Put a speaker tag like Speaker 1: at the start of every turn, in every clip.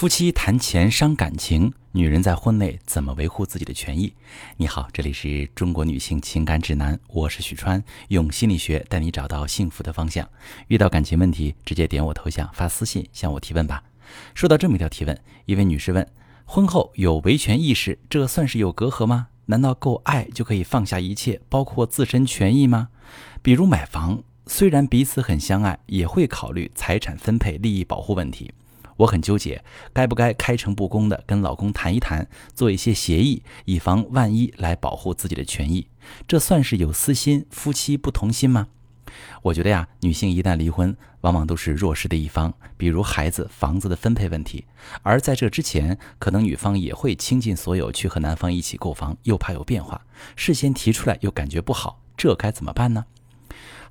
Speaker 1: 夫妻谈钱伤感情，女人在婚内怎么维护自己的权益？你好，这里是中国女性情感指南，我是许川，用心理学带你找到幸福的方向。遇到感情问题，直接点我头像发私信向我提问吧。说到这么一条提问，一位女士问：婚后有维权意识，这算是有隔阂吗？难道够爱就可以放下一切，包括自身权益吗？比如买房，虽然彼此很相爱，也会考虑财产分配、利益保护问题。我很纠结，该不该开诚布公的跟老公谈一谈，做一些协议，以防万一来保护自己的权益。这算是有私心，夫妻不同心吗？我觉得呀，女性一旦离婚，往往都是弱势的一方，比如孩子、房子的分配问题。而在这之前，可能女方也会倾尽所有去和男方一起购房，又怕有变化，事先提出来又感觉不好，这该怎么办呢？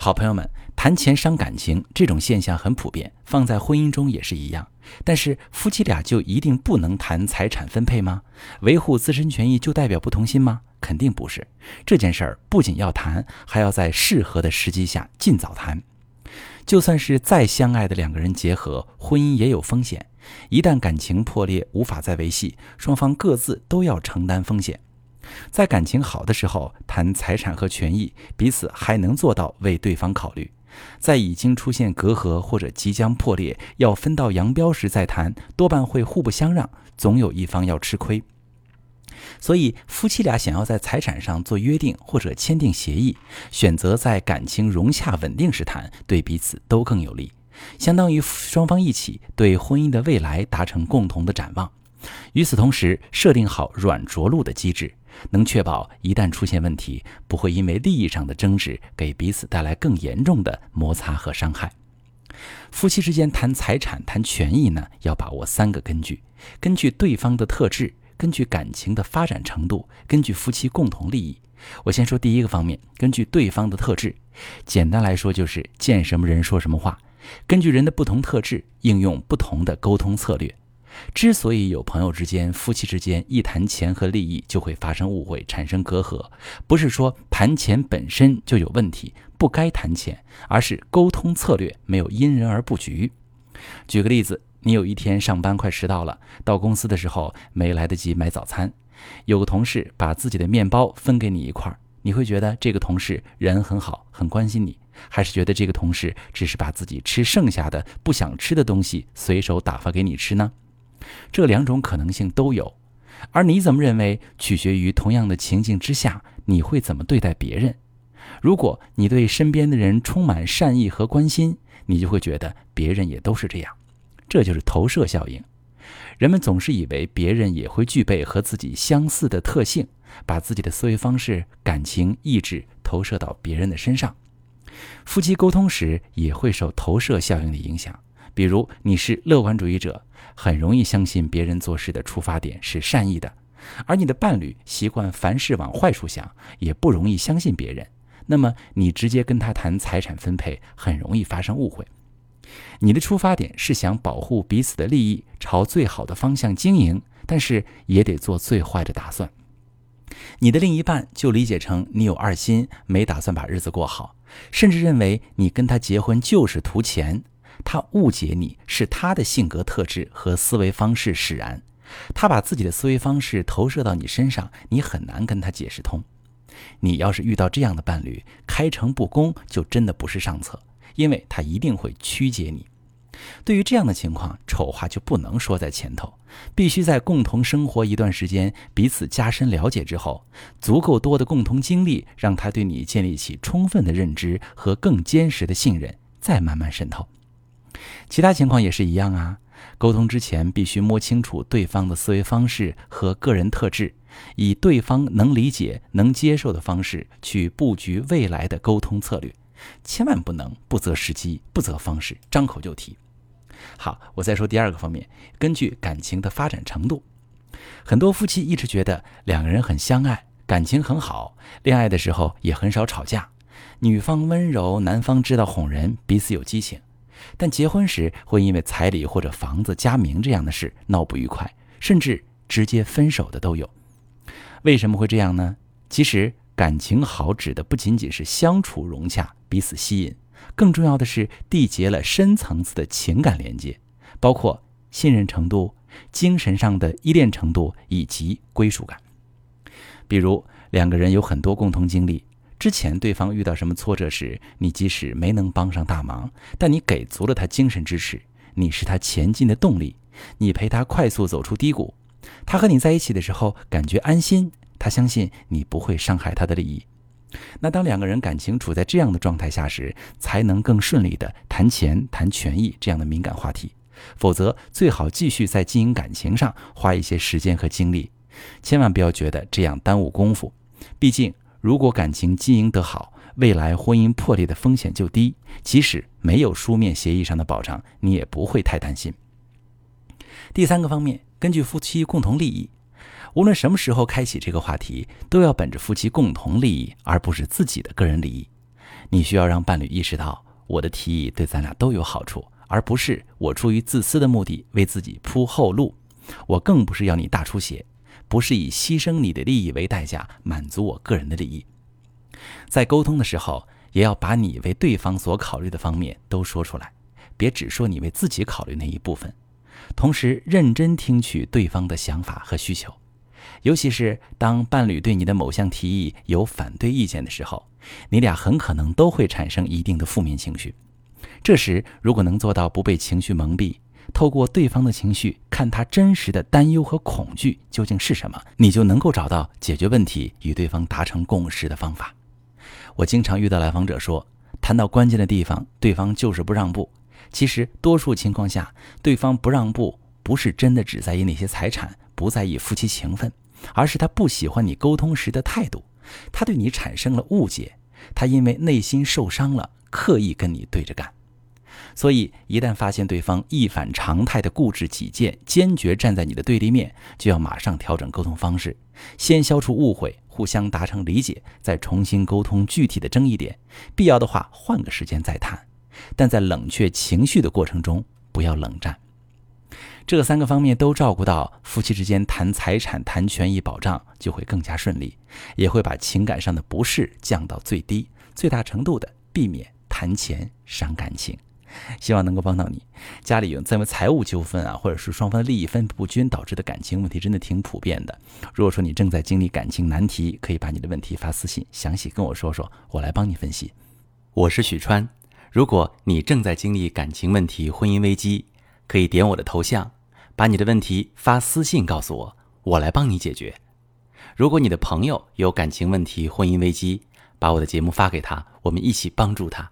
Speaker 1: 好朋友们，谈钱伤感情这种现象很普遍，放在婚姻中也是一样。但是夫妻俩就一定不能谈财产分配吗？维护自身权益就代表不同心吗？肯定不是。这件事儿不仅要谈，还要在适合的时机下尽早谈。就算是再相爱的两个人结合，婚姻也有风险。一旦感情破裂，无法再维系，双方各自都要承担风险。在感情好的时候谈财产和权益，彼此还能做到为对方考虑；在已经出现隔阂或者即将破裂要分道扬镳时再谈，多半会互不相让，总有一方要吃亏。所以，夫妻俩想要在财产上做约定或者签订协议，选择在感情融洽稳定时谈，对彼此都更有利，相当于双方一起对婚姻的未来达成共同的展望。与此同时，设定好软着陆的机制。能确保一旦出现问题，不会因为利益上的争执给彼此带来更严重的摩擦和伤害。夫妻之间谈财产、谈权益呢，要把握三个根据：根据对方的特质，根据感情的发展程度，根据夫妻共同利益。我先说第一个方面，根据对方的特质。简单来说，就是见什么人说什么话。根据人的不同特质，应用不同的沟通策略。之所以有朋友之间、夫妻之间一谈钱和利益就会发生误会、产生隔阂，不是说谈钱本身就有问题，不该谈钱，而是沟通策略没有因人而布局。举个例子，你有一天上班快迟到了，到公司的时候没来得及买早餐，有个同事把自己的面包分给你一块儿，你会觉得这个同事人很好，很关心你，还是觉得这个同事只是把自己吃剩下的不想吃的东西随手打发给你吃呢？这两种可能性都有，而你怎么认为，取决于同样的情境之下，你会怎么对待别人。如果你对身边的人充满善意和关心，你就会觉得别人也都是这样。这就是投射效应。人们总是以为别人也会具备和自己相似的特性，把自己的思维方式、感情、意志投射到别人的身上。夫妻沟通时也会受投射效应的影响。比如你是乐观主义者，很容易相信别人做事的出发点是善意的；而你的伴侣习惯凡事往坏处想，也不容易相信别人。那么你直接跟他谈财产分配，很容易发生误会。你的出发点是想保护彼此的利益，朝最好的方向经营，但是也得做最坏的打算。你的另一半就理解成你有二心，没打算把日子过好，甚至认为你跟他结婚就是图钱。他误解你是他的性格特质和思维方式使然，他把自己的思维方式投射到你身上，你很难跟他解释通。你要是遇到这样的伴侣，开诚布公就真的不是上策，因为他一定会曲解你。对于这样的情况，丑话就不能说在前头，必须在共同生活一段时间，彼此加深了解之后，足够多的共同经历，让他对你建立起充分的认知和更坚实的信任，再慢慢渗透。其他情况也是一样啊。沟通之前必须摸清楚对方的思维方式和个人特质，以对方能理解、能接受的方式去布局未来的沟通策略，千万不能不择时机、不择方式，张口就提。好，我再说第二个方面，根据感情的发展程度，很多夫妻一直觉得两个人很相爱，感情很好，恋爱的时候也很少吵架，女方温柔，男方知道哄人，彼此有激情。但结婚时会因为彩礼或者房子加名这样的事闹不愉快，甚至直接分手的都有。为什么会这样呢？其实感情好指的不仅仅是相处融洽、彼此吸引，更重要的是缔结了深层次的情感连接，包括信任程度、精神上的依恋程度以及归属感。比如两个人有很多共同经历，之前对方遇到什么挫折时，你即使没能帮上大忙，但你给足了他精神支持，你是他前进的动力，你陪他快速走出低谷。他和你在一起的时候感觉安心，他相信你不会伤害他的利益。那当两个人感情处在这样的状态下时，才能更顺利的谈钱、谈权益这样的敏感话题。否则，最好继续在经营感情上花一些时间和精力，千万不要觉得这样耽误功夫。毕竟，如果感情经营得好，未来婚姻破裂的风险就低。即使没有书面协议上的保障，你也不会太担心。第三个方面，根据夫妻共同利益，无论什么时候开启这个话题，都要本着夫妻共同利益，而不是自己的个人利益。你需要让伴侣意识到，我的提议对咱俩都有好处。而不是我出于自私的目的为自己铺后路，我更不是要你大出血，不是以牺牲你的利益为代价满足我个人的利益。在沟通的时候，也要把你为对方所考虑的方面都说出来，别只说你为自己考虑那一部分。同时，认真听取对方的想法和需求，尤其是当伴侣对你的某项提议有反对意见的时候，你俩很可能都会产生一定的负面情绪。这时，如果能做到不被情绪蒙蔽，透过对方的情绪看他真实的担忧和恐惧究竟是什么，你就能够找到解决问题、与对方达成共识的方法。我经常遇到来访者说，谈到关键的地方，对方就是不让步。其实，多数情况下，对方不让步不是真的只在意那些财产，不在意夫妻情分，而是他不喜欢你沟通时的态度，他对你产生了误解，他因为内心受伤了，刻意跟你对着干。所以，一旦发现对方一反常态的固执己见，坚决站在你的对立面，就要马上调整沟通方式，先消除误会，互相达成理解，再重新沟通具体的争议点。必要的话，换个时间再谈。但在冷却情绪的过程中，不要冷战。这三个方面都照顾到，夫妻之间谈财产、谈权益保障就会更加顺利，也会把情感上的不适降到最低，最大程度的避免谈钱伤感情。希望能够帮到你。家里有这么财务纠纷啊，或者是双方的利益分配不均导致的感情问题，真的挺普遍的。如果说你正在经历感情难题，可以把你的问题发私信，详细跟我说说，我来帮你分析。我是许川。如果你正在经历感情问题、婚姻危机，可以点我的头像，把你的问题发私信告诉我，我来帮你解决。如果你的朋友有感情问题、婚姻危机，把我的节目发给他，我们一起帮助他。